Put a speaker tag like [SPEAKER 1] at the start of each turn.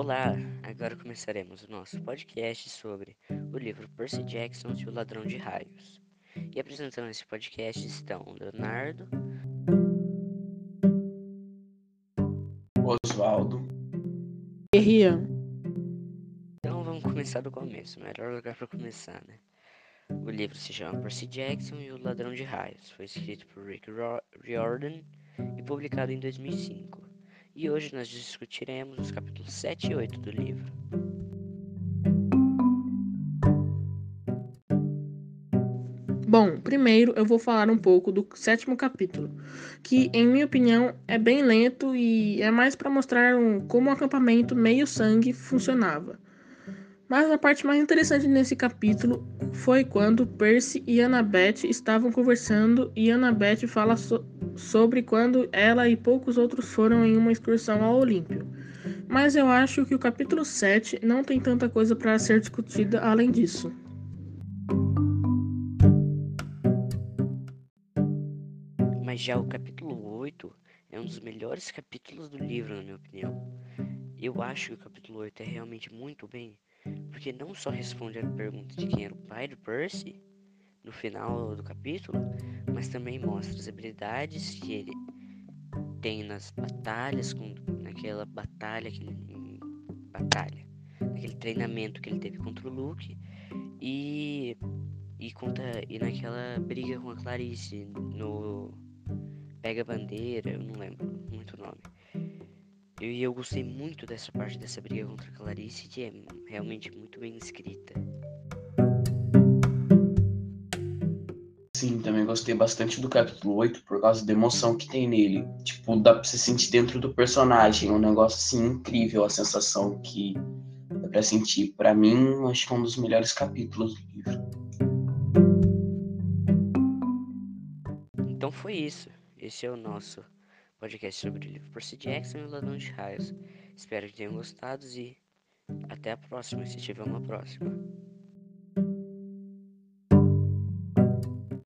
[SPEAKER 1] Olá, agora começaremos o nosso podcast sobre o livro Percy Jackson e o Ladrão de Raios. E apresentando esse podcast estão Leonardo,
[SPEAKER 2] Oswaldo,
[SPEAKER 3] e Rian.
[SPEAKER 1] Então vamos começar do começo, melhor lugar para começar, né? O livro se chama Percy Jackson e o Ladrão de Raios. Foi escrito por Rick Riordan e publicado em 2005. E hoje nós discutiremos os capítulos 7 e 8 do livro.
[SPEAKER 3] Bom, primeiro eu vou falar um pouco do sétimo capítulo, que, em minha opinião, é bem lento e é mais para mostrar um, como o acampamento meio-sangue funcionava. Mas a parte mais interessante nesse capítulo foi quando Percy e Annabeth estavam conversando e Annabeth fala so sobre quando ela e poucos outros foram em uma excursão ao Olímpio. Mas eu acho que o capítulo 7 não tem tanta coisa para ser discutida além disso.
[SPEAKER 1] Mas já o capítulo 8 é um dos melhores capítulos do livro, na minha opinião. Eu acho que o capítulo 8 é realmente muito bem porque não só responde a pergunta de quem era o pai do Percy no final do capítulo, mas também mostra as habilidades que ele tem nas batalhas, com, naquela batalha que ele, batalha, naquele treinamento que ele teve contra o Luke e e conta e naquela briga com a Clarice no pega bandeira, eu não lembro muito o nome. E eu gostei muito dessa parte dessa briga contra a Clarice, que é realmente muito bem escrita.
[SPEAKER 2] Sim, também gostei bastante do capítulo 8 por causa da emoção que tem nele. Tipo, dá pra se sentir dentro do personagem. Um negócio assim incrível a sensação que dá pra sentir. Pra mim, acho que é um dos melhores capítulos do livro.
[SPEAKER 1] Então foi isso. Esse é o nosso podcast sobre o livro Percy Jackson e o Ladrão de Raios. Espero que tenham gostado e até a próxima, se tiver uma próxima.